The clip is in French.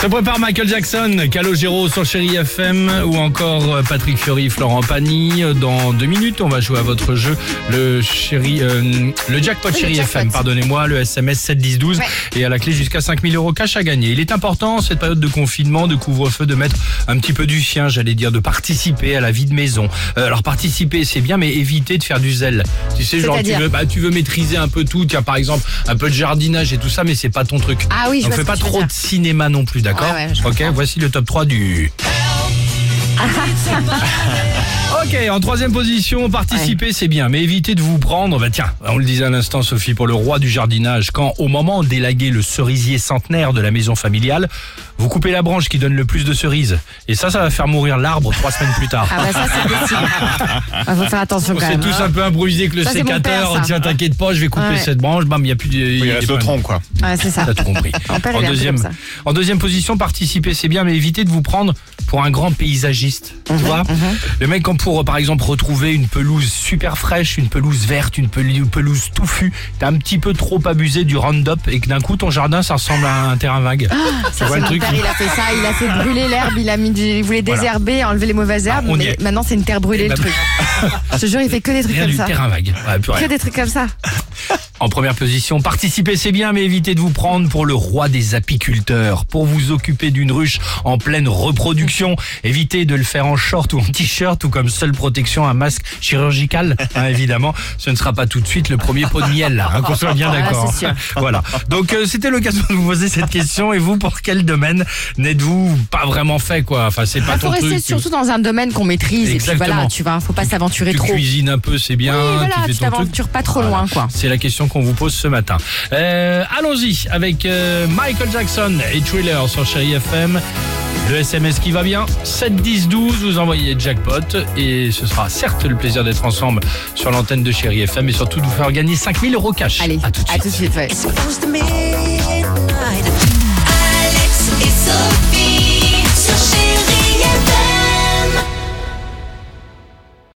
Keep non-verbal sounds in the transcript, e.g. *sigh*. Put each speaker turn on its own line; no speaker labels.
Se prépare Michael Jackson, Calogero sur Chéri FM ou encore euh, Patrick Fiori, Florent Pagny. Dans deux minutes, on va jouer à votre jeu, le chéri, euh, le jackpot Chéri. FM, pardonnez-moi, le SMS 71012
Ouais.
et à la clé jusqu'à 5000 euros cash à gagner. Il est important, cette période de confinement, de couvre-feu, de mettre un petit peu du sien, j'allais dire, de participer à la vie de maison. Euh, alors participer, c'est bien, mais éviter de faire du zèle. Tu sais, genre, tu veux, bah, tu veux maîtriser un peu tout, tiens, par exemple, un peu de jardinage et tout ça, mais c'est pas ton truc.
Ah oui, je
fait
ce
pas trop de cinéma non plus, d'accord
Ouais, ouais, je
Ok,
comprends.
voici le top 3 du... *laughs* En troisième position, participer c'est bien, mais évitez de vous prendre, bah tiens, on le disait à l'instant Sophie, pour le roi du jardinage, quand au moment d'élaguer le cerisier centenaire de la maison familiale, vous coupez la branche qui donne le plus de cerises. Et ça, ça va faire mourir l'arbre trois semaines plus tard.
Ah bah ça c'est possible. Ah, faut faire attention
On
quand
s'est
même.
tous un peu improvisé avec le
Ça, c'est
sécateur,
père,
tiens t'inquiète pas, je vais couper
Ouais.
cette branche, bam, il n'y a plus de...
Il
y a plus de-
tronc, quoi.
Ouais, c'est ça.
T'as tout compris. *laughs*
Il
en, deuxième, en position, participer, c'est bien, mais évitez de vous prendre pour un grand paysagiste.
Mhm,
Tu vois Le mec, quand pour, par exemple, retrouver une pelouse super fraîche, une pelouse verte, une pel- une pelouse touffue, t'as un petit peu trop abusé du Roundup et que d'un coup, ton jardin, ça ressemble à un terrain vague. tu
Ah, Ça,
vois le truc
père, il a fait ça, il a fait brûler l'herbe, il a mis du, il voulait
Voilà.
désherber, enlever les mauvaises herbes,
on y
mais maintenant c'est une terre brûlée
Eh
le
ben,
truc. *laughs* Je te jure, il fait que des trucs
Rien
comme
du
ça.
terrain vague. Ouais.
Que des trucs comme ça.
En première position, participer c'est bien, mais évitez de vous prendre pour le roi des apiculteurs. Pour vous occuper d'une ruche en pleine reproduction, évitez de le faire en short ou en t-shirt ou comme seule protection un masque chirurgical. Hein, évidemment, ce ne sera pas tout de suite le premier pot de miel, hein, qu'on soit bien
Ah,
d'accord. Voilà. Donc euh, c'était l'occasion de vous poser cette question. Et vous, pour quel domaine n'êtes-vous pas vraiment fait, quoi? Enfin, c'est pas
faut
ton
rester
truc.
surtout dans un domaine qu'on maîtrise et puis
Exactement.
voilà, tu vois, faut pas s'aventurer
tu
trop.
cuisines un peu, c'est bien.
Oui, voilà,
tu
tu
fais ton truc.
t'aventures pas trop
Voilà.
loin, quoi.
C'est la question qu'on vous pose ce matin. Euh, Allons-y avec euh, Michael Jackson et Thriller sur Chéri FM. Le SMS qui va bien, 7 10 12, vous envoyez jackpot et ce sera certes le plaisir d'être ensemble sur l'antenne de Chéri FM et surtout de vous faire gagner 5000 euros cash.
Allez,
à tout de
à
suite.
tout de suite, ouais.